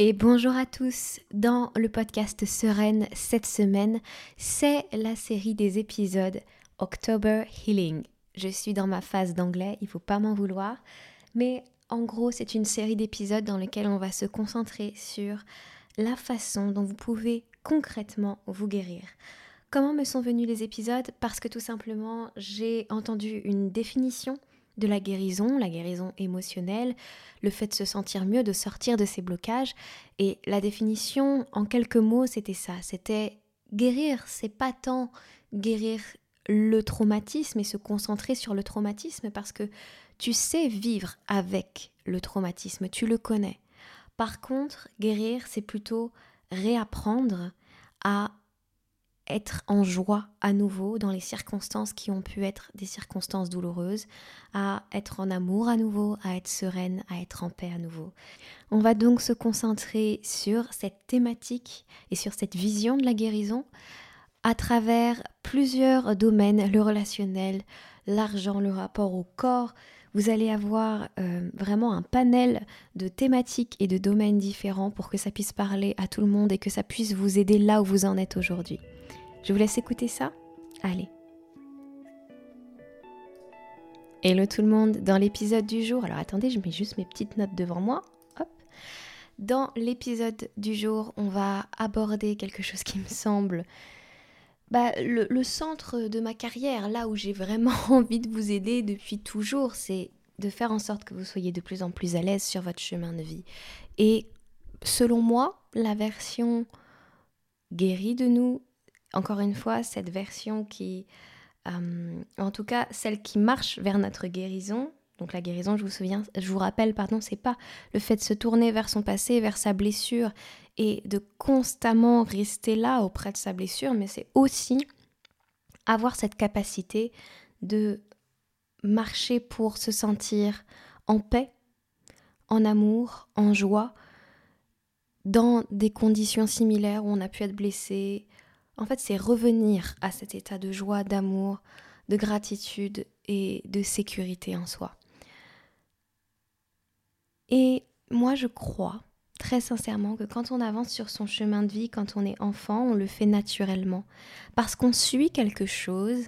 Et bonjour à tous. Dans le podcast Sereine cette semaine, c'est la série des épisodes October Healing. Je suis dans ma phase d'anglais, il faut pas m'en vouloir, mais en gros, c'est une série d'épisodes dans lesquels on va se concentrer sur la façon dont vous pouvez concrètement vous guérir. Comment me sont venus les épisodes? Parce que tout simplement, j'ai entendu une définition de la guérison, la guérison émotionnelle, le fait de se sentir mieux, de sortir de ses blocages. Et la définition, en quelques mots, c'était ça. C'était guérir, c'est pas tant guérir le traumatisme et se concentrer sur le traumatisme parce que tu sais vivre avec le traumatisme, tu le connais. Par contre, guérir, c'est plutôt réapprendre à être en joie à nouveau dans les circonstances qui ont pu être des circonstances douloureuses, à être en amour à nouveau, à être sereine, à être en paix à nouveau. On va donc se concentrer sur cette thématique et sur cette vision de la guérison à travers plusieurs domaines, le relationnel, l'argent, le rapport au corps. Vous allez avoir euh, vraiment un panel de thématiques et de domaines différents pour que ça puisse parler à tout le monde et que ça puisse vous aider là où vous en êtes aujourd'hui. Je vous laisse écouter ça. Allez. Hello tout le monde, dans l'épisode du jour, alors attendez, je mets juste mes petites notes devant moi. Hop. Dans l'épisode du jour, on va aborder quelque chose qui me semble bah, le, centre de ma carrière, là où j'ai vraiment envie de vous aider depuis toujours, c'est de faire en sorte que vous soyez de plus en plus à l'aise sur votre chemin de vie. Et selon moi, la version guérie de nous encore une fois, cette version qui, euh, en tout cas, celle qui marche vers notre guérison. Donc la guérison, je vous souviens, je vous rappelle, pardon, c'est pas le fait de se tourner vers son passé, vers sa blessure et de constamment rester là auprès de sa blessure, mais c'est aussi avoir cette capacité de marcher pour se sentir en paix, en amour, en joie, dans des conditions similaires où on a pu être blessé, en fait, c'est revenir à cet état de joie, d'amour, de gratitude et de sécurité en soi. Et moi, je crois très sincèrement que quand on avance sur son chemin de vie, quand on est enfant, on le fait naturellement. Parce qu'on suit quelque chose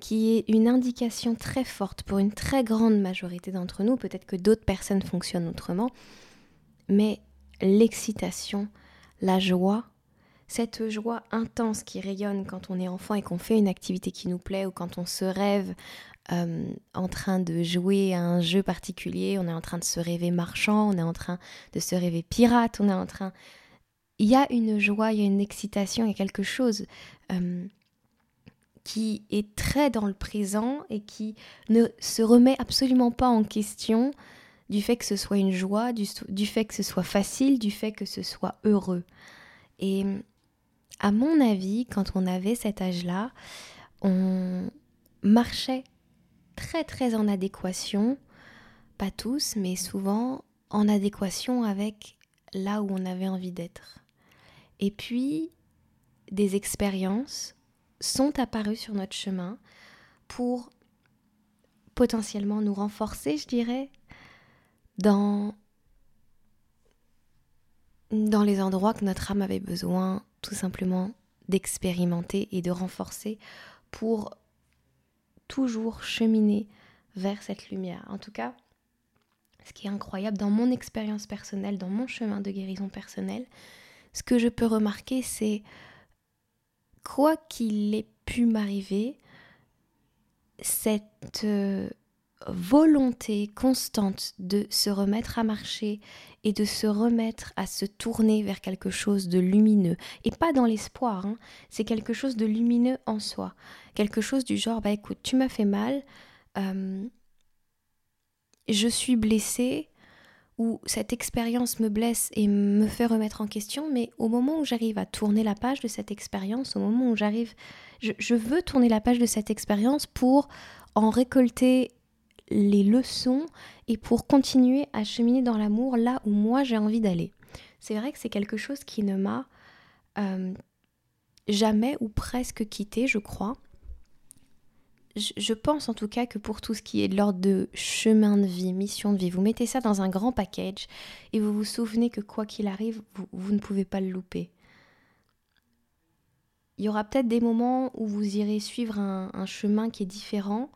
qui est une indication très forte pour une très grande majorité d'entre nous. Peut-être que d'autres personnes fonctionnent autrement. Mais l'excitation, la joie, cette joie intense qui rayonne quand on est enfant et qu'on fait une activité qui nous plaît ou quand on se rêve euh, en train de jouer à un jeu particulier, on est en train de se rêver marchand, on est en train de se rêver pirate, on est en train... Il y a une joie, il y a une excitation, il y a quelque chose euh, qui est très dans le présent et qui ne se remet absolument pas en question du fait que ce soit une joie, du, du fait que ce soit facile, du fait que ce soit heureux. Et à mon avis, quand on avait cet âge-là, on marchait très très en adéquation, pas tous, mais souvent en adéquation avec là où on avait envie d'être. Et puis, des expériences sont apparues sur notre chemin pour potentiellement nous renforcer, je dirais, dans, dans les endroits que notre âme avait besoin tout simplement d'expérimenter et de renforcer pour toujours cheminer vers cette lumière. En tout cas, ce qui est incroyable dans mon expérience personnelle, dans mon chemin de guérison personnelle, ce que je peux remarquer, c'est quoi qu'il ait pu m'arriver, cette euh, volonté constante de se remettre à marcher et de se remettre à se tourner vers quelque chose de lumineux. Et pas dans l'espoir, hein. c'est quelque chose de lumineux en soi. Quelque chose du genre, bah écoute, tu m'as fait mal, euh, je suis blessée, ou cette expérience me blesse et me fait remettre en question, mais au moment où j'arrive à tourner la page de cette expérience, au moment où j'arrive, je, je veux tourner la page de cette expérience pour en récolter les leçons et pour continuer à cheminer dans l'amour là où moi j'ai envie d'aller. C'est vrai que c'est quelque chose qui ne m'a euh, jamais ou presque quitté, je crois. je pense en tout cas que pour tout ce qui est de l'ordre de chemin de vie, mission de vie, vous mettez ça dans un grand package et vous vous souvenez que quoi qu'il arrive, vous, ne pouvez pas le louper. Il y aura peut-être des moments où vous irez suivre un, chemin qui est différent,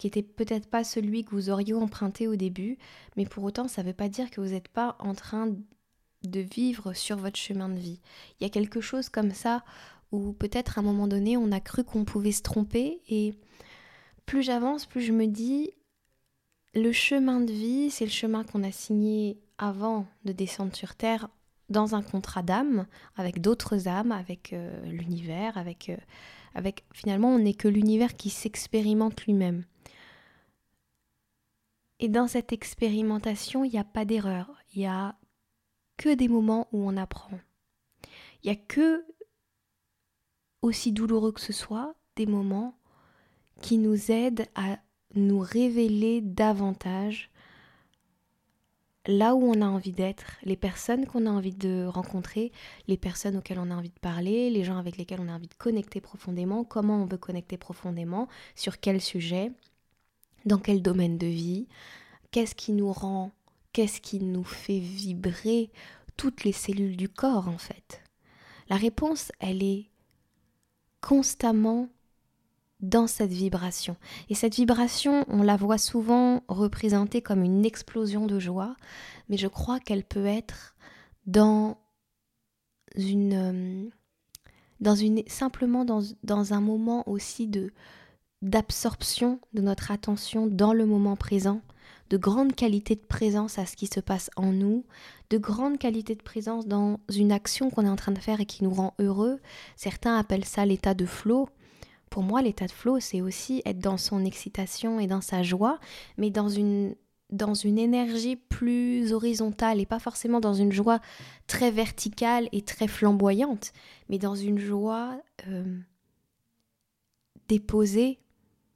qui était peut-être pas celui que vous auriez emprunté au début, mais pour autant ça ne veut pas dire que vous n'êtes pas en train de vivre sur votre chemin de vie. Il y a quelque chose comme ça où peut-être à un moment donné on a cru qu'on pouvait se tromper et plus j'avance, plus je me dis, le chemin de vie, c'est le chemin qu'on a signé avant de descendre sur Terre dans un contrat d'âme, avec d'autres âmes, avec euh, l'univers, euh, avec... Finalement, on n'est que l'univers qui s'expérimente lui-même. Et dans cette expérimentation, il n'y a pas d'erreur. Il n'y a que des moments où on apprend. Il n'y a que, aussi douloureux que ce soit, des moments qui nous aide à nous révéler davantage là où on a envie d'être, les personnes qu'on a envie de rencontrer, les personnes auxquelles on a envie de parler, les gens avec lesquels on a envie de connecter profondément, comment on veut connecter profondément, sur quel sujet, dans quel domaine de vie, qu'est-ce qui nous rend, qu'est-ce qui nous fait vibrer toutes les cellules du corps en fait? La réponse, elle est constamment dans cette vibration. Et cette vibration, on la voit souvent représentée comme une explosion de joie, mais je crois qu'elle peut être dans une, euh, dans une simplement dans, dans un moment aussi de d'absorption de notre attention dans le moment présent, de grande qualité de présence à ce qui se passe en nous, de grande qualité de présence dans une action qu'on est en train de faire et qui nous rend heureux. Certains appellent ça l'état de flow. Pour moi, l'état de flow, c'est aussi être dans son excitation et dans sa joie, mais dans une, dans une énergie plus horizontale et pas forcément dans une joie très verticale et très flamboyante, mais dans une joie euh, déposée,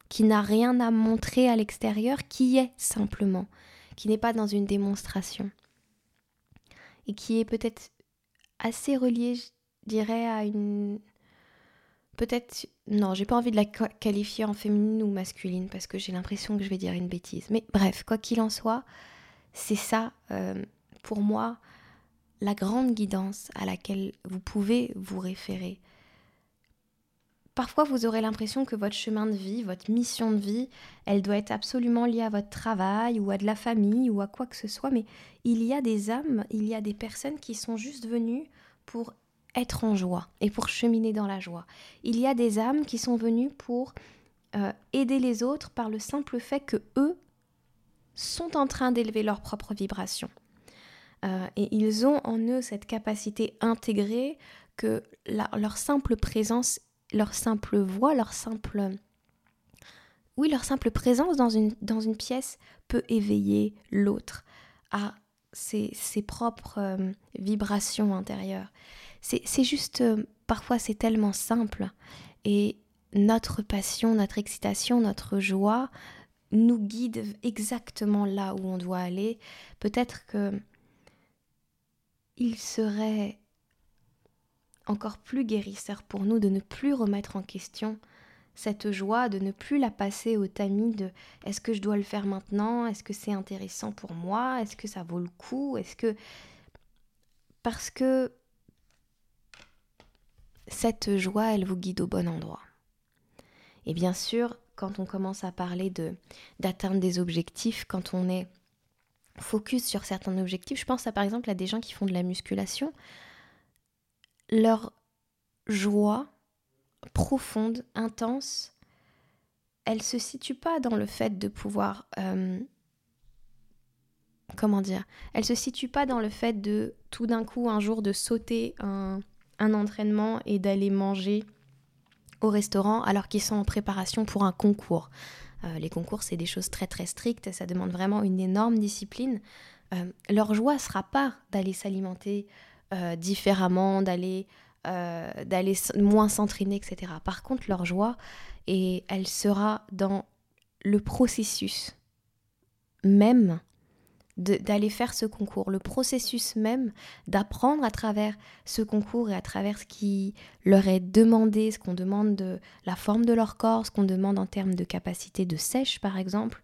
qui n'a rien à montrer à l'extérieur, qui est simplement, qui n'est pas dans une démonstration, et qui est peut-être assez reliée, je dirais, à une peut-être non, j'ai pas envie de la qualifier en féminine ou masculine parce que j'ai l'impression que je vais dire une bêtise. Mais bref, quoi qu'il en soit, c'est ça euh, pour moi la grande guidance à laquelle vous pouvez vous référer. Parfois, vous aurez l'impression que votre chemin de vie, votre mission de vie, elle doit être absolument liée à votre travail ou à de la famille ou à quoi que ce soit, mais il y a des âmes, il y a des personnes qui sont juste venues pour être en joie et pour cheminer dans la joie. Il y a des âmes qui sont venues pour euh, aider les autres par le simple fait que eux sont en train d'élever leur propre vibration. Euh, et ils ont en eux cette capacité intégrée que leur simple présence, leur simple voix, leur simple... Oui, leur simple présence dans une, dans une pièce peut éveiller l'autre à ses, ses propres euh, vibrations intérieures. C'est juste, euh, parfois c'est tellement simple. Et notre passion, notre excitation, notre joie nous guide exactement là où on doit aller. Peut-être que il serait encore plus guérisseur pour nous de ne plus remettre en question cette joie, de ne plus la passer au tamis de est-ce que je dois le faire maintenant, est-ce que c'est intéressant pour moi, est-ce que ça vaut le coup, est-ce que parce que cette joie, elle vous guide au bon endroit. Et bien sûr, quand on commence à parler de d'atteindre des objectifs, quand on est focus sur certains objectifs, je pense par exemple à des gens qui font de la musculation, leur joie profonde, intense, elle se situe pas dans le fait de pouvoir euh, comment dire, elle se situe pas dans le fait de tout d'un coup un jour de sauter un entraînement et d'aller manger au restaurant alors qu'ils sont en préparation pour un concours. Euh, les concours, c'est des choses très très strictes, ça demande vraiment une énorme discipline. Euh, leur joie sera pas d'aller s'alimenter euh, différemment, d'aller d'aller moins s'entraîner, etc. Par contre, leur joie, et elle sera dans le processus même d'aller faire ce concours, le processus même d'apprendre à travers ce concours et à travers ce qui leur est demandé, ce qu'on demande de la forme de leur corps, ce qu'on demande en termes de capacité de sèche par exemple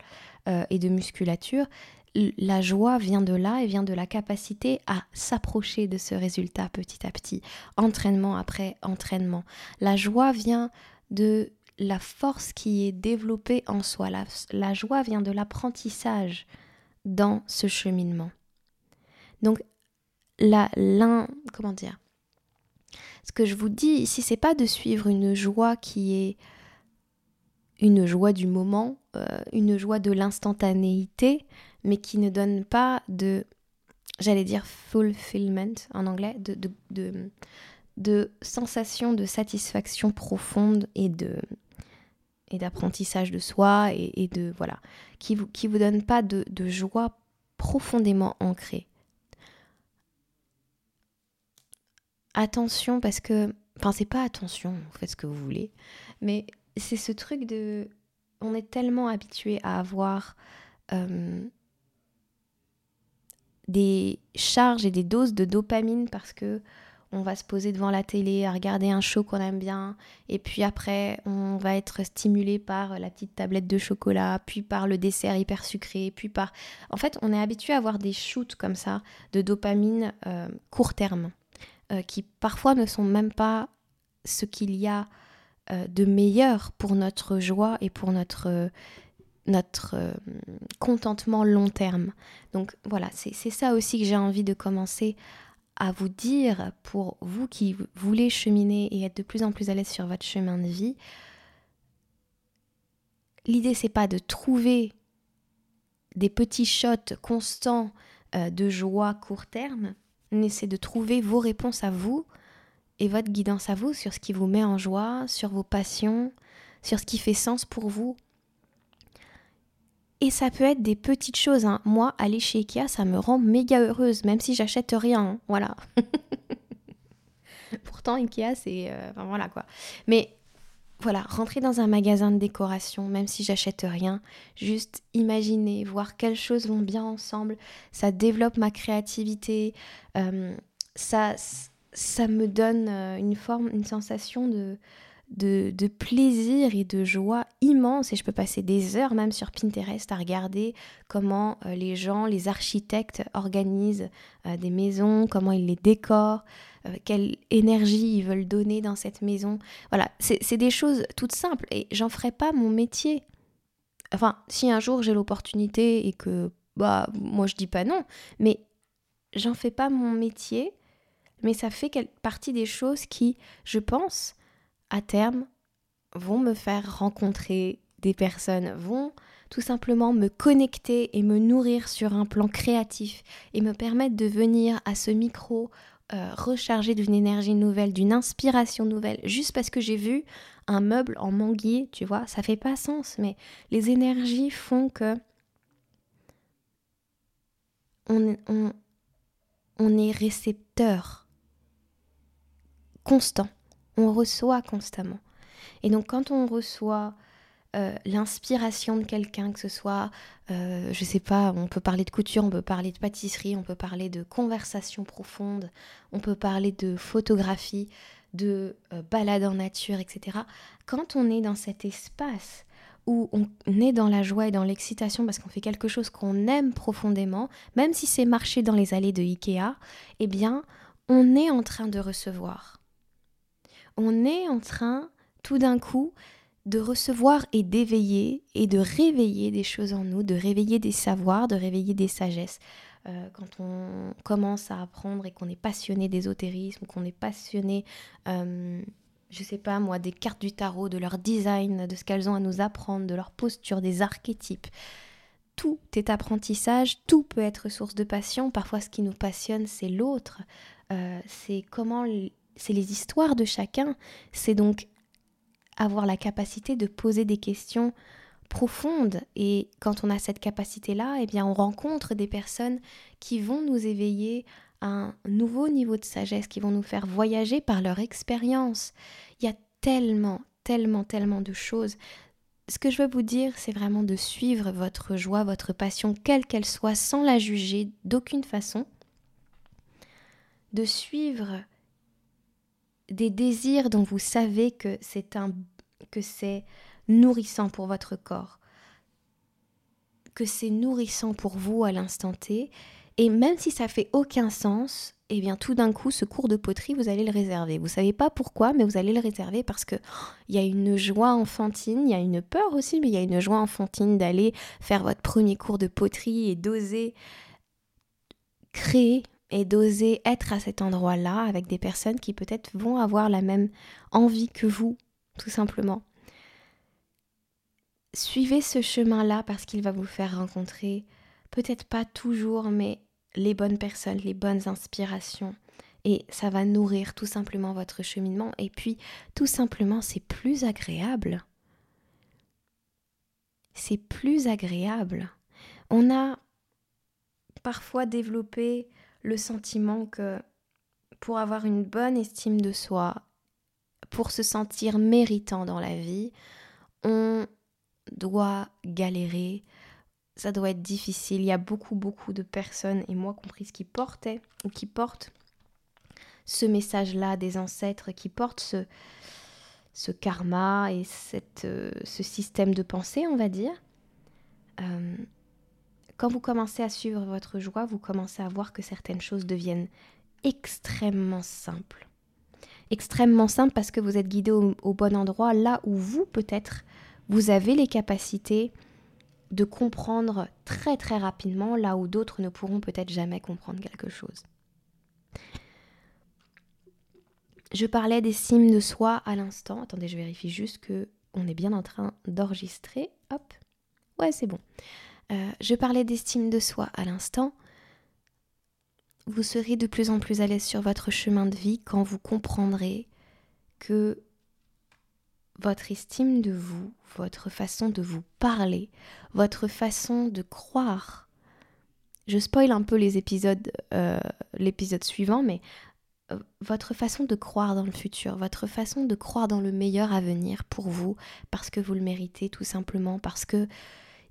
euh, et de musculature, la joie vient de là et vient de la capacité à s'approcher de ce résultat petit à petit, entraînement après entraînement. La joie vient de la force qui est développée en soi. La, joie vient de l'apprentissage dans ce cheminement. Donc, l'un, Ce que je vous dis ici, c'est pas de suivre une joie qui est une joie du moment, euh, une joie de l'instantanéité, mais qui ne donne pas de, j'allais dire fulfillment en anglais, de, de, de, sensation de satisfaction profonde et de et d'apprentissage de soi et, de voilà qui vous qui vous donne pas de, joie profondément ancrée. Attention parce que enfin c'est pas attention vous faites ce que vous voulez mais c'est ce truc de on est tellement habitué à avoir euh, des charges et des doses de dopamine parce que on va se poser devant la télé à regarder un show qu'on aime bien et puis après on va être stimulé par la petite tablette de chocolat, puis par le dessert hyper sucré, puis par en fait, on est habitué à avoir des shoots comme ça de dopamine euh, court terme euh, qui parfois ne sont même pas ce qu'il y a euh, de meilleur pour notre joie et pour notre notre euh, contentement long terme. Donc voilà, c'est ça aussi que j'ai envie de commencer à vous dire pour vous qui voulez cheminer et être de plus en plus à l'aise sur votre chemin de vie. L'idée c'est pas de trouver des petits shots constants euh, de joie court terme, mais c'est de trouver vos réponses à vous et votre guidance à vous sur ce qui vous met en joie, sur vos passions, sur ce qui fait sens pour vous et ça peut être des petites choses. Hein. Moi, aller chez Ikea, ça me rend méga heureuse, même si j'achète rien. Hein. Voilà. Pourtant, Ikea, c'est. Euh, enfin, voilà quoi. Mais voilà, rentrer dans un magasin de décoration, même si j'achète rien, juste imaginer, voir quelles choses vont bien ensemble, ça développe ma créativité, euh, ça, ça me donne euh, une forme, une sensation de, de, plaisir et de joie immense et je peux passer des heures même sur Pinterest à regarder comment euh, les gens, les architectes organisent euh, des maisons, comment ils les décorent, euh, quelle énergie ils veulent donner dans cette maison. Voilà, c'est des choses toutes simples et j'en ferai pas mon métier. Enfin, si un jour j'ai l'opportunité et que, bah, moi je dis pas non, mais j'en fais pas mon métier, mais ça fait partie des choses qui, je pense, à terme, vont me faire rencontrer des personnes, vont tout simplement me connecter et me nourrir sur un plan créatif et me permettre de venir à ce micro euh, recharger d'une énergie nouvelle, d'une inspiration nouvelle, juste parce que j'ai vu un meuble en manguier, tu vois, ça fait pas sens, mais les énergies font que on, on, on est récepteur constant on reçoit constamment. Et donc quand on reçoit euh, l'inspiration de quelqu'un, que ce soit, euh, je sais pas, on peut parler de couture, on peut parler de pâtisserie, on peut parler de conversation profonde, on peut parler de photographie, de euh, balade en nature, etc. Quand on est dans cet espace où on est dans la joie et dans l'excitation parce qu'on fait quelque chose qu'on aime profondément, même si c'est marcher dans les allées de Ikea, eh bien, on est en train de recevoir on est en train tout d'un coup de recevoir et d'éveiller et de réveiller des choses en nous, de réveiller des savoirs, de réveiller des sagesses. Euh, quand on commence à apprendre et qu'on est passionné d'ésotérisme, qu'on est passionné, euh, je sais pas moi, des cartes du tarot, de leur design, de ce qu'elles ont à nous apprendre, de leur posture, des archétypes. Tout est apprentissage, tout peut être source de passion. Parfois, ce qui nous passionne, c'est l'autre. Euh, c'est comment c'est les histoires de chacun. C'est donc avoir la capacité de poser des questions profondes. Et quand on a cette capacité-là, eh bien, on rencontre des personnes qui vont nous éveiller à un nouveau niveau de sagesse, qui vont nous faire voyager par leur expérience. Il y a tellement, tellement, tellement de choses ce que je veux vous dire, c'est vraiment de suivre votre joie, votre passion, quelle qu'elle soit, sans la juger d'aucune façon. De suivre des désirs dont vous savez que c'est un que c'est nourrissant pour votre corps, que c'est nourrissant pour vous à l'instant T, et même si ça fait aucun sens, eh bien tout d'un coup, ce cours de poterie, vous allez le réserver. Vous savez pas pourquoi, mais vous allez le réserver parce que il y a une joie enfantine, il y a une peur aussi, mais il y a une joie enfantine d'aller faire votre premier cours de poterie et d'oser créer et d'oser être à cet endroit-là avec des personnes qui peut-être vont avoir la même envie que vous, tout simplement. Suivez ce chemin-là parce qu'il va vous faire rencontrer, peut-être pas toujours, mais les bonnes personnes, les bonnes inspirations. Et ça va nourrir tout simplement votre cheminement. Et puis, tout simplement, c'est plus agréable. C'est plus agréable. On a parfois développé le sentiment que pour avoir une bonne estime de soi, pour se sentir méritant dans la vie, on doit galérer, ça doit être difficile. Il y a beaucoup, beaucoup de personnes, et moi comprise, qui portaient ou qui portent ce message-là des ancêtres, qui portent ce, karma et cette, euh, ce système de pensée, on va dire. Euh, quand vous commencez à suivre votre joie, vous commencez à voir que certaines choses deviennent extrêmement simples. Extrêmement simples parce que vous êtes guidé au, bon endroit, là où vous, peut-être, vous avez les capacités de comprendre très très rapidement là où d'autres ne pourront peut-être jamais comprendre quelque chose. Je parlais d'estime de soi à l'instant. Attendez, je vérifie juste que on est bien en train d'enregistrer. Hop. Ouais, c'est bon. Euh, je parlais d'estime de soi à l'instant. Vous serez de plus en plus à l'aise sur votre chemin de vie quand vous comprendrez que votre estime de vous, votre façon de vous parler, votre façon de croire. Je spoil un peu les épisodes, euh, l'épisode suivant, mais euh, votre façon de croire dans le futur, votre façon de croire dans le meilleur avenir pour vous, parce que vous le méritez tout simplement, parce que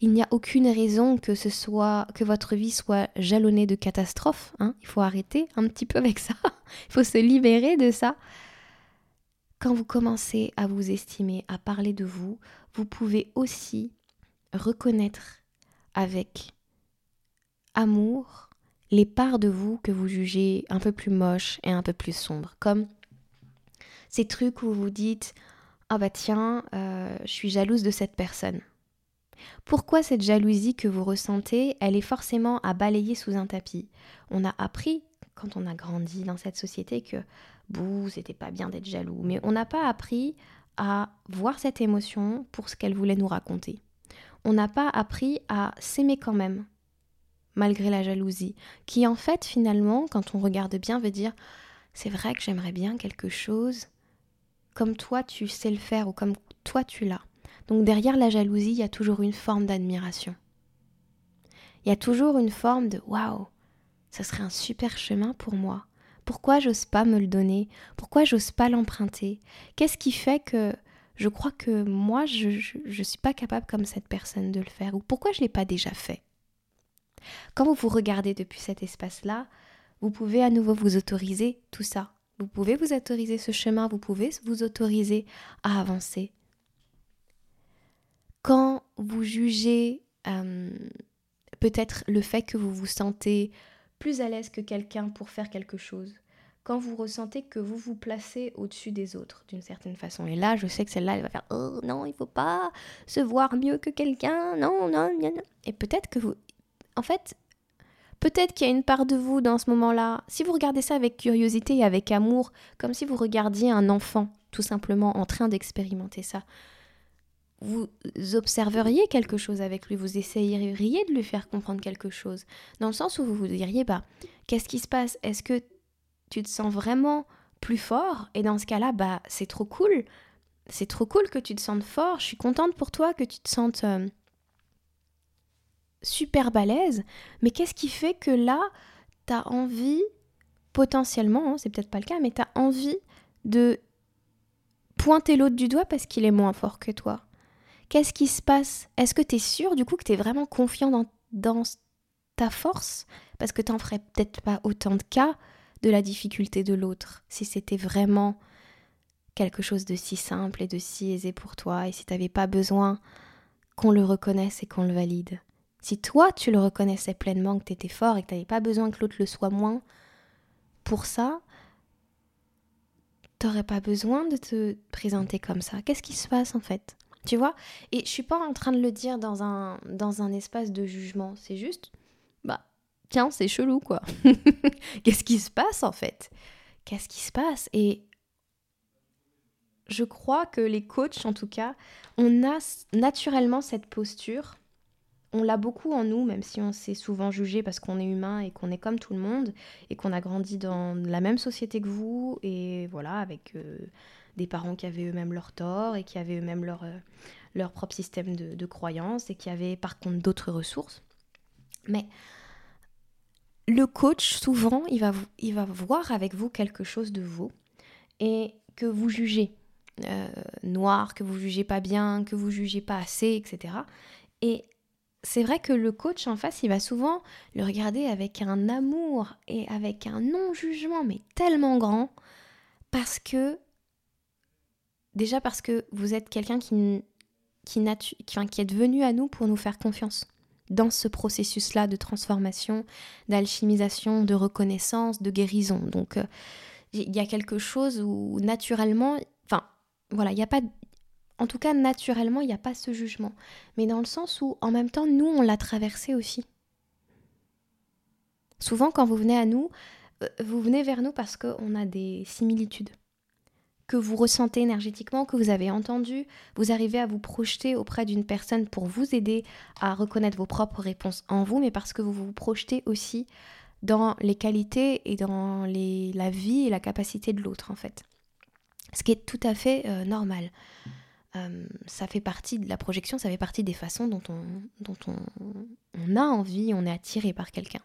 il n'y a aucune raison que ce soit que votre vie soit jalonnée de catastrophes. Hein. Il faut arrêter un petit peu avec ça. Il faut se libérer de ça. Quand vous commencez à vous estimer, à parler de vous, vous pouvez aussi reconnaître avec amour les parts de vous que vous jugez un peu plus moches et un peu plus sombres. Comme ces trucs où vous dites Ah bah tiens, euh, je suis jalouse de cette personne. Pourquoi cette jalousie que vous ressentez, elle est forcément à balayer sous un tapis? On a appris, quand on a grandi dans cette société, que bouh, c'était pas bien d'être jaloux. Mais on n'a pas appris à voir cette émotion pour ce qu'elle voulait nous raconter. On n'a pas appris à s'aimer quand même, malgré la jalousie, qui en fait finalement, quand on regarde bien, veut dire c'est vrai que j'aimerais bien quelque chose comme toi tu sais le faire ou comme toi tu l'as. Donc derrière la jalousie, il y a toujours une forme d'admiration. Il y a toujours une forme de waouh, ce serait un super chemin pour moi. Pourquoi j'ose pas me le donner? Pourquoi j'ose pas l'emprunter? Qu'est-ce qui fait que je crois que moi, je ne suis pas capable comme cette personne de le faire? Ou pourquoi je l'ai pas déjà fait? Quand vous vous regardez depuis cet espace-là, vous pouvez à nouveau vous autoriser tout ça. Vous pouvez vous autoriser ce chemin, vous pouvez vous autoriser à avancer. Quand vous jugez euh, peut-être le fait que vous vous sentez plus à l'aise que quelqu'un pour faire quelque chose. Quand vous ressentez que vous vous placez au-dessus des autres d'une certaine façon. Et là, je sais que celle-là, elle va faire Oh non, il faut pas se voir mieux que quelqu'un. Non, non, non. Et peut-être que vous. En fait, peut-être qu'il y a une part de vous dans ce moment-là. Si vous regardez ça avec curiosité et avec amour, comme si vous regardiez un enfant, tout simplement, en train d'expérimenter ça vous observeriez quelque chose avec lui, vous essayeriez de lui faire comprendre quelque chose, dans le sens où vous vous diriez, bah, qu'est-ce qui se passe? Est-ce que tu te sens vraiment plus fort? Et dans ce cas-là, bah, c'est trop cool, c'est trop cool que tu te sentes fort, je suis contente pour toi que tu te sentes euh, super balèze, mais qu'est-ce qui fait que là, tu as envie, potentiellement, hein, c'est peut-être pas le cas, mais tu as envie de pointer l'autre du doigt parce qu'il est moins fort que toi? Qu'est-ce qui se passe? Est-ce que tu es sûr du coup que tu es vraiment confiant dans, ta force? Parce que tu n'en ferais peut-être pas autant de cas de la difficulté de l'autre si c'était vraiment quelque chose de si simple et de si aisé pour toi et si tu n'avais pas besoin qu'on le reconnaisse et qu'on le valide. Si toi tu le reconnaissais pleinement que tu étais fort et que tu n'avais pas besoin que l'autre le soit moins, pour ça, t'aurais pas besoin de te présenter comme ça. Qu'est-ce qui se passe en fait? Tu vois? Et je suis pas en train de le dire dans un, dans un espace de jugement. C'est juste, bah, tiens, c'est chelou quoi. Qu'est-ce qui se passe en fait? Qu'est-ce qui se passe? Et je crois que les coachs, en tout cas, on a naturellement cette posture on l'a beaucoup en nous, même si on s'est souvent jugé parce qu'on est humain et qu'on est comme tout le monde et qu'on a grandi dans la même société que vous et voilà, avec euh, des parents qui avaient eux-mêmes leur tort et qui avaient eux-mêmes leur, euh, leur propre système de, croyances et qui avaient par contre d'autres ressources. Mais le coach, souvent, il va, il va voir avec vous quelque chose de vous et que vous jugez. Euh, noir, que vous jugez pas bien, que vous jugez pas assez, etc. Et c'est vrai que le coach en face, il va souvent le regarder avec un amour et avec un non-jugement, mais tellement grand, parce que, déjà parce que vous êtes quelqu'un qui, qui, est venu à nous pour nous faire confiance dans ce processus-là de transformation, d'alchimisation, de reconnaissance, de guérison. Donc, euh, il y a quelque chose où naturellement, enfin, voilà, il n'y a pas en tout cas, naturellement, il n'y a pas ce jugement. Mais dans le sens où, en même temps, nous, on l'a traversé aussi. Souvent, quand vous venez à nous, euh, vous venez vers nous parce qu'on a des similitudes que vous ressentez énergétiquement, que vous avez entendu, vous arrivez à vous projeter auprès d'une personne pour vous aider à reconnaître vos propres réponses en vous, mais parce que vous vous projetez aussi dans les qualités et dans la vie et la capacité de l'autre, en fait. Ce qui est tout à fait euh, normal. Euh, ça fait partie de la projection, ça fait partie des façons dont on, a envie, on est attiré par quelqu'un.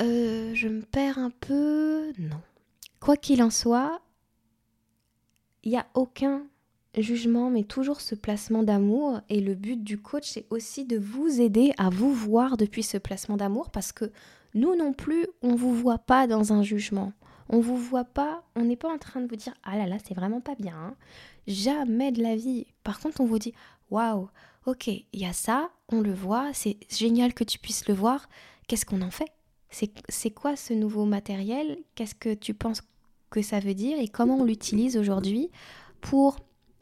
Euh, je me perds un peu? Non. Quoi qu'il en soit, il n'y a aucun jugement, mais toujours ce placement d'amour. Et le but du coach, c'est aussi de vous aider à vous voir depuis ce placement d'amour, parce que nous non plus, on ne vous voit pas dans un jugement. On vous voit pas, on n'est pas en train de vous dire ah là là, c'est vraiment pas bien. Hein. Jamais de la vie. Par contre, on vous dit waouh, ok, il y a ça, on le voit, c'est génial que tu puisses le voir. Qu'est-ce qu'on en fait? C'est quoi ce nouveau matériel? Qu'est-ce que tu penses que ça veut dire et comment on l'utilise aujourd'hui pour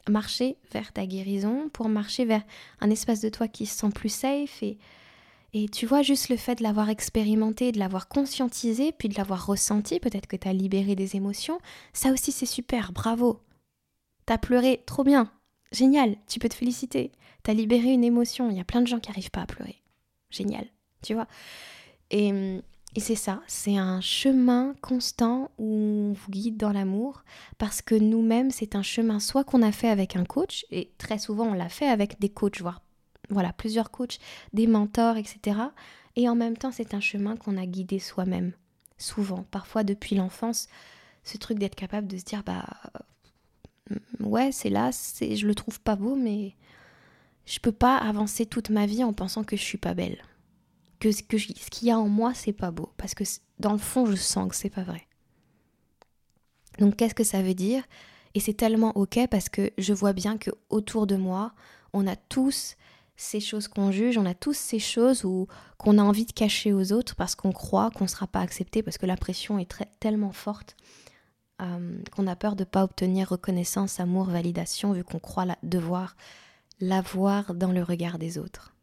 marcher vers ta guérison, pour marcher vers un espace de toi qui se sent plus safe et et tu vois, juste le fait de l'avoir expérimenté, de l'avoir conscientisé, puis de l'avoir ressenti, peut-être que tu as libéré des émotions, ça aussi c'est super, bravo. T'as pleuré, trop bien, génial, tu peux te féliciter. T'as libéré une émotion, il y a plein de gens qui n'arrivent pas à pleurer. Génial, tu vois. Et, et c'est ça, c'est un chemin constant où on vous guide dans l'amour, parce que nous-mêmes, c'est un chemin soit qu'on a fait avec un coach, et très souvent on l'a fait avec des coachs, voire voilà, plusieurs coachs, des mentors, etc. Et en même temps, c'est un chemin qu'on a guidé soi-même, souvent, parfois depuis l'enfance, ce truc d'être capable de se dire, bah mm, ouais, c'est là, c'est, je le trouve pas beau, mais je peux pas avancer toute ma vie en pensant que je suis pas belle. Que, ce qu'il y a en moi, c'est pas beau. Parce que dans le fond, je sens que c'est pas vrai. Donc, qu'est-ce que ça veut dire? Et c'est tellement ok parce que je vois bien que autour de moi, on a tous ces choses qu'on juge, on a tous ces choses qu'on a envie de cacher aux autres parce qu'on croit qu'on ne sera pas accepté, parce que la pression est tellement forte euh, qu'on a peur de ne pas obtenir reconnaissance, amour, validation, vu qu'on croit devoir l'avoir dans le regard des autres.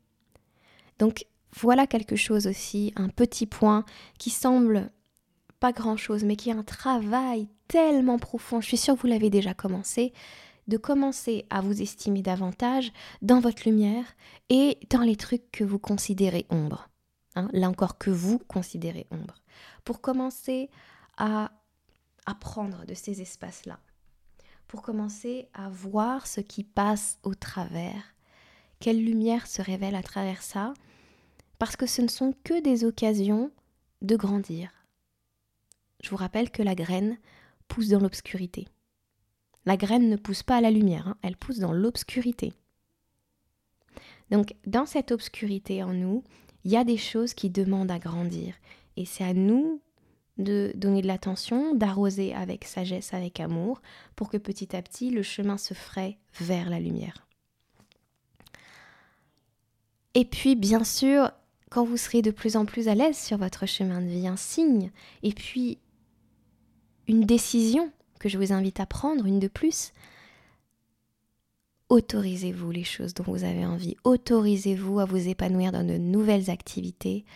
Donc voilà quelque chose aussi, un petit point qui semble pas grand-chose, mais qui est un travail tellement profond. Je suis sûre que vous l'avez déjà commencé de commencer à vous estimer davantage dans votre lumière et dans les trucs que vous considérez ombre. Hein, là encore que vous considérez ombre. Pour commencer à apprendre de ces espaces-là. Pour commencer à voir ce qui passe au travers. Quelle lumière se révèle à travers ça Parce que ce ne sont que des occasions de grandir. Je vous rappelle que la graine pousse dans l'obscurité. La graine ne pousse pas à la lumière, hein. elle pousse dans l'obscurité. Donc dans cette obscurité en nous, il y a des choses qui demandent à grandir. Et c'est à nous de donner de l'attention, d'arroser avec sagesse, avec amour, pour que petit à petit le chemin se ferait vers la lumière. Et puis, bien sûr, quand vous serez de plus en plus à l'aise sur votre chemin de vie, un signe, et puis une décision que je vous invite à prendre, une de plus, autorisez-vous les choses dont vous avez envie, autorisez-vous à vous épanouir dans de nouvelles activités,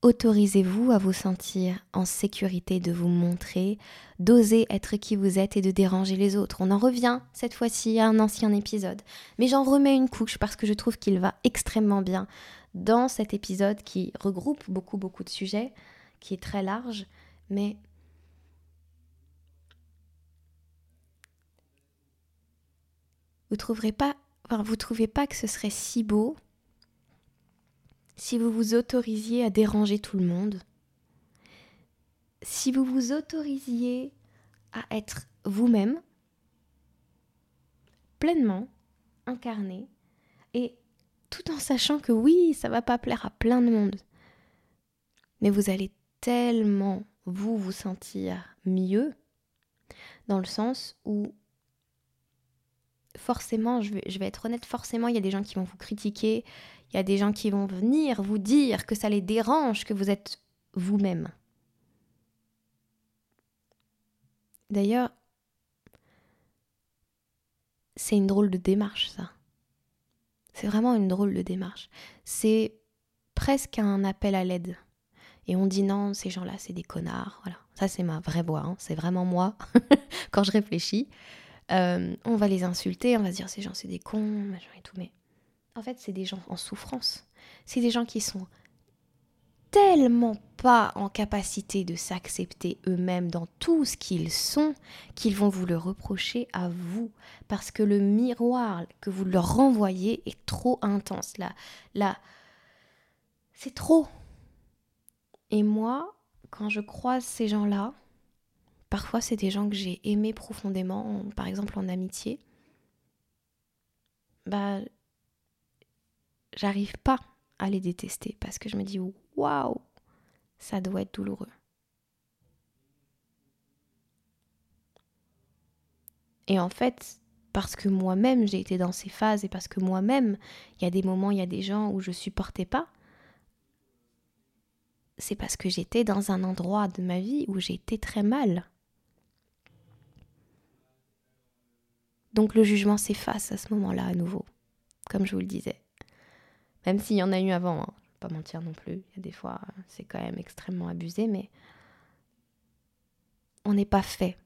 autorisez-vous à vous sentir en sécurité de vous montrer, d'oser être qui vous êtes et de déranger les autres. On en revient cette fois-ci à un ancien épisode, mais j'en remets une couche parce que je trouve qu'il va extrêmement bien dans cet épisode qui regroupe beaucoup beaucoup de sujets, qui est très large, mais vous trouverez pas, vous trouvez pas que ce serait si beau si vous vous autorisiez à déranger tout le monde, si vous vous autorisiez à être vous-même, pleinement incarné, et tout en sachant que oui, ça va pas plaire à plein de monde, mais vous allez tellement vous vous sentir mieux, dans le sens où forcément, je vais, je vais, être honnête, forcément, il y a des gens qui vont vous critiquer, il y a des gens qui vont venir vous dire que ça les dérange, que vous êtes vous-même. D'ailleurs, c'est une drôle de démarche, ça. C'est vraiment une drôle de démarche. C'est presque un appel à l'aide. Et on dit non, ces gens-là, c'est des connards. Voilà, ça c'est ma vraie voix, hein. c'est vraiment moi quand je réfléchis. Euh, on va les insulter, on va se dire ces gens c'est des cons, machin et tout, mais en fait c'est des gens en souffrance. C'est des gens qui sont tellement pas en capacité de s'accepter eux-mêmes dans tout ce qu'ils sont qu'ils vont vous le reprocher à vous. Parce que le miroir que vous leur renvoyez est trop intense. Là là c'est trop. Et moi quand je croise ces gens-là Parfois, c'est des gens que j'ai aimés profondément, par exemple en amitié. Bah, j'arrive pas à les détester parce que je me dis waouh, ça doit être douloureux. Et en fait, parce que moi-même j'ai été dans ces phases et parce que moi-même, il y a des moments, il y a des gens où je supportais pas, c'est parce que j'étais dans un endroit de ma vie où été très mal. Donc le jugement s'efface à ce moment-là à nouveau, comme je vous le disais. Même s'il y en a eu avant, hein, pas mentir non plus, il y a des fois c'est quand même extrêmement abusé, mais on n'est pas fait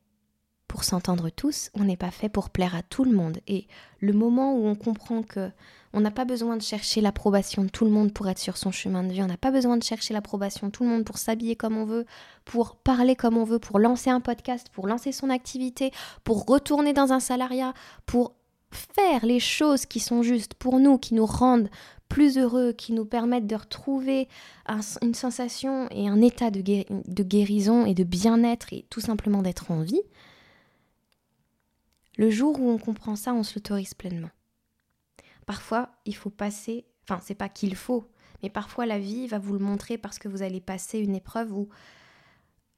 pour s'entendre tous, on n'est pas fait pour plaire à tout le monde. Et le moment où on comprend que on n'a pas besoin de chercher l'approbation de tout le monde pour être sur son chemin de vie, on n'a pas besoin de chercher l'approbation de tout le monde pour s'habiller comme on veut, pour parler comme on veut, pour lancer un podcast, pour lancer son activité, pour retourner dans un salariat, pour faire les choses qui sont justes pour nous, qui nous rendent plus heureux, qui nous permettent de retrouver une sensation et un état de, guérison et de bien-être et tout simplement d'être en vie, le jour où on comprend ça, on se l'autorise pleinement. Parfois, il faut passer, enfin, c'est pas qu'il faut, mais parfois la vie va vous le montrer parce que vous allez passer une épreuve où,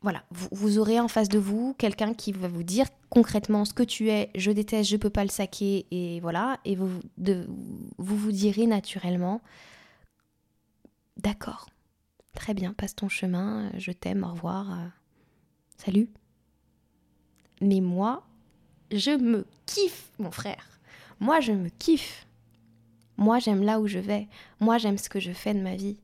voilà, vous, aurez en face de vous quelqu'un qui va vous dire concrètement ce que tu es, je déteste, je peux pas le saquer, et voilà, et vous vous direz naturellement, d'accord, très bien, passe ton chemin, je t'aime, au revoir, euh, salut. Mais moi, je me kiffe, mon frère. Moi, je me kiffe. Moi, j'aime là où je vais. Moi, j'aime ce que je fais de ma vie.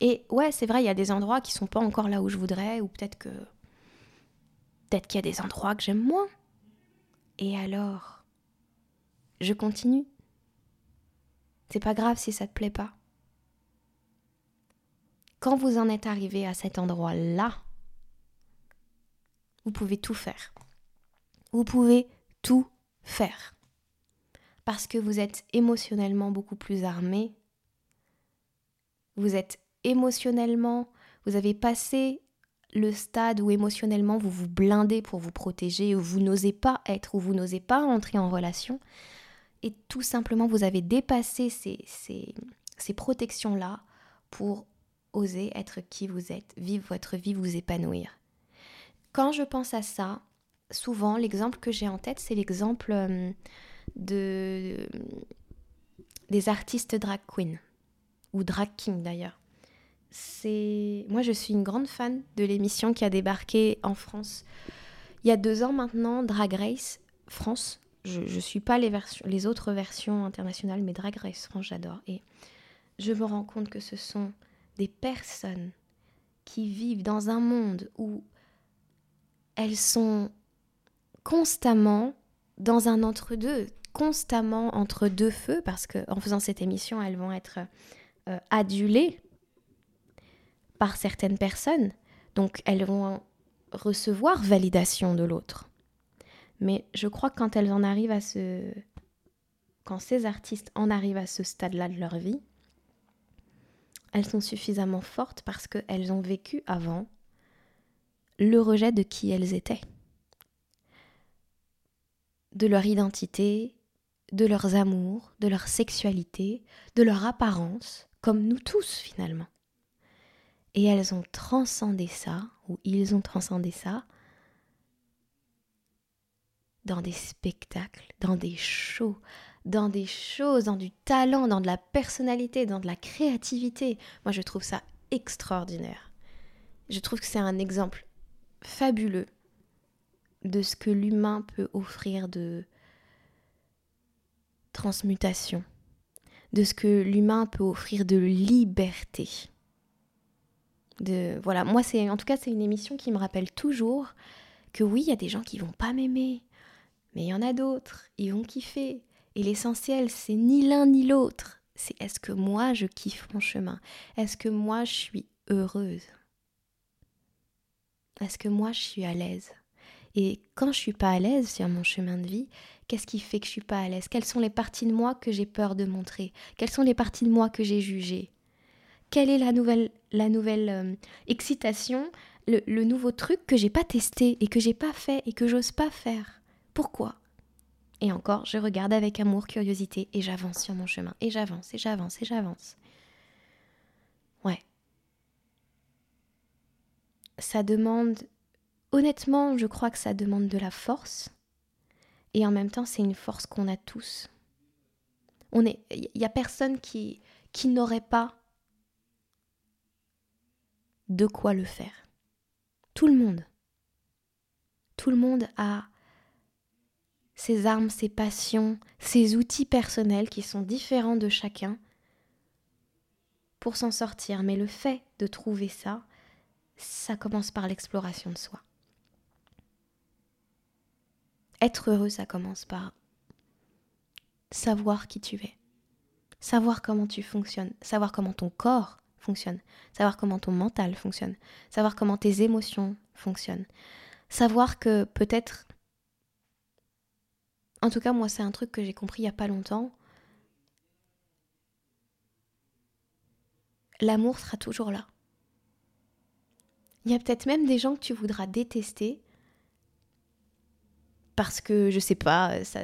Et ouais, c'est vrai, il y a des endroits qui sont pas encore là où je voudrais, ou peut-être que. Peut-être qu'il y a des endroits que j'aime moins. Et alors Je continue. C'est pas grave si ça te plaît pas. Quand vous en êtes arrivé à cet endroit-là, vous pouvez tout faire. Vous pouvez tout faire. Parce que vous êtes émotionnellement beaucoup plus armé. Vous êtes émotionnellement, vous avez passé le stade où émotionnellement vous vous blindez pour vous protéger, où vous n'osez pas être, où vous n'osez pas entrer en relation, et tout simplement vous avez dépassé ces, ces, protections-là pour oser être qui vous êtes, vivre votre vie, vous épanouir. Quand je pense à ça, souvent l'exemple que j'ai en tête, c'est l'exemple euh, de des artistes drag queen ou drag king d'ailleurs. C'est moi je suis une grande fan de l'émission qui a débarqué en France il y a deux ans maintenant, Drag Race France. Je ne suis pas les, autres versions internationales, mais Drag Race France j'adore. Et je me rends compte que ce sont des personnes qui vivent dans un monde où elles sont constamment dans un entre-deux, constamment entre deux feux, parce qu'en faisant cette émission, elles vont être euh, adulées par certaines personnes, donc elles vont recevoir validation de l'autre. Mais je crois que quand elles en arrivent à ce... Quand ces artistes en arrivent à ce stade-là de leur vie, elles sont suffisamment fortes parce qu'elles ont vécu avant le rejet de qui elles étaient, de leur identité, de leurs amours, de leur sexualité, de leur apparence, comme nous tous finalement. Et elles ont transcendé ça, ou ils ont transcendé ça, dans des spectacles, dans des shows, dans des choses, dans du talent, dans de la personnalité, dans de la créativité. Moi, je trouve ça extraordinaire. Je trouve que c'est un exemple fabuleux de ce que l'humain peut offrir de transmutation, de ce que l'humain peut offrir de liberté. Voilà, moi c'est en tout cas c'est une émission qui me rappelle toujours que oui, il y a des gens qui vont pas m'aimer, mais il y en a d'autres, ils vont kiffer. Et l'essentiel, c'est ni l'un ni l'autre. C'est est-ce que moi je kiffe mon chemin? Est-ce que moi je suis heureuse? Est-ce que moi je suis à l'aise? Et quand je suis pas à l'aise sur mon chemin de vie, qu'est-ce qui fait que je suis pas à l'aise? Quelles sont les parties de moi que j'ai peur de montrer? Quelles sont les parties de moi que j'ai jugées? Quelle est la nouvelle, euh, excitation, le, nouveau truc que j'ai pas testé et que j'ai pas fait et que j'ose pas faire Pourquoi? Et encore, je regarde avec amour, curiosité, et j'avance sur mon chemin, et j'avance, et j'avance, et j'avance. Ouais. Ça demande, honnêtement, je crois que ça demande de la force, et en même temps, c'est une force qu'on a tous. Il y a personne qui, qui n'aurait pas de quoi le faire. Tout le monde. Tout le monde a ses armes, ses passions, ses outils personnels qui sont différents de chacun pour s'en sortir. Mais le fait de trouver ça, ça commence par l'exploration de soi. Être heureux, ça commence par savoir qui tu es, savoir comment tu fonctionnes, savoir comment ton corps fonctionne, savoir comment ton mental fonctionne, savoir comment tes émotions fonctionnent, savoir que peut-être en tout cas, moi, c'est un truc que j'ai compris il n'y a pas longtemps. L'amour sera toujours là. Il y a peut-être même des gens que tu voudras détester parce que, je sais pas, ça,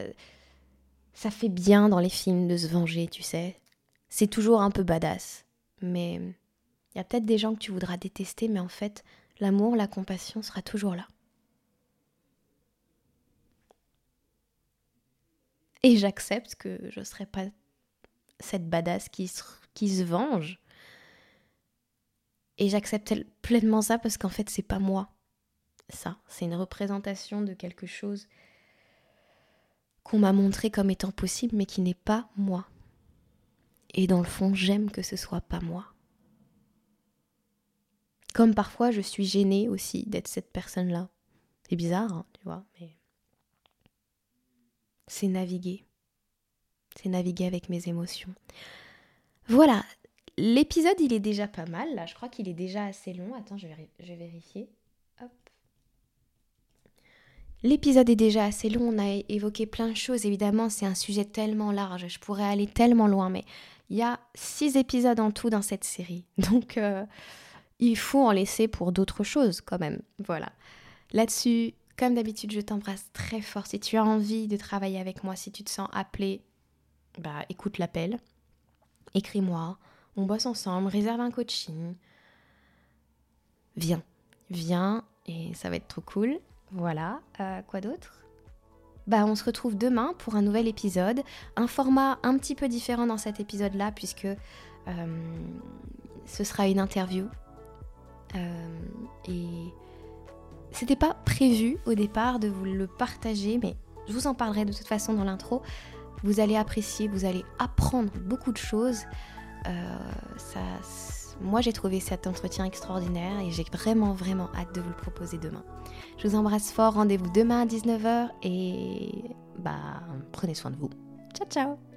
ça fait bien dans les films de se venger, tu sais. C'est toujours un peu badass. Mais il y a peut-être des gens que tu voudras détester, mais en fait, l'amour, la compassion sera toujours là. Et j'accepte que je ne serai pas cette badass qui se, qui se venge. Et j'accepte pleinement ça parce qu'en fait, c'est pas moi. Ça, c'est une représentation de quelque chose qu'on m'a montré comme étant possible, mais qui n'est pas moi. Et dans le fond, j'aime que ce soit pas moi. Comme parfois, je suis gênée aussi d'être cette personne-là. C'est bizarre, hein, tu vois, mais c'est naviguer. C'est naviguer avec mes émotions. Voilà, l'épisode il est déjà pas mal là, je crois qu'il est déjà assez long. Attends, je vais, je vais vérifier. Hop. L'épisode est déjà assez long, on a évoqué plein de choses, évidemment c'est un sujet tellement large, je pourrais aller tellement loin, mais il y a six épisodes en tout dans cette série. Donc euh, il faut en laisser pour d'autres choses quand même. Voilà. Là-dessus, comme d'habitude, je t'embrasse très fort. Si tu as envie de travailler avec moi, si tu te sens appelé, bah écoute l'appel, écris-moi, on bosse ensemble, réserve un coaching. Viens, viens et ça va être trop cool. Voilà, euh, quoi d'autre? Bah, on se retrouve demain pour un nouvel épisode. Un format un petit peu différent dans cet épisode-là, puisque euh, ce sera une interview. Euh, et c'était pas prévu au départ de vous le partager, mais je vous en parlerai de toute façon dans l'intro. Vous allez apprécier, vous allez apprendre beaucoup de choses. Euh, ça, moi, j'ai trouvé cet entretien extraordinaire et j'ai vraiment, vraiment hâte de vous le proposer demain. Je vous embrasse fort. Rendez-vous demain à 19h et bah, prenez soin de vous. Ciao, ciao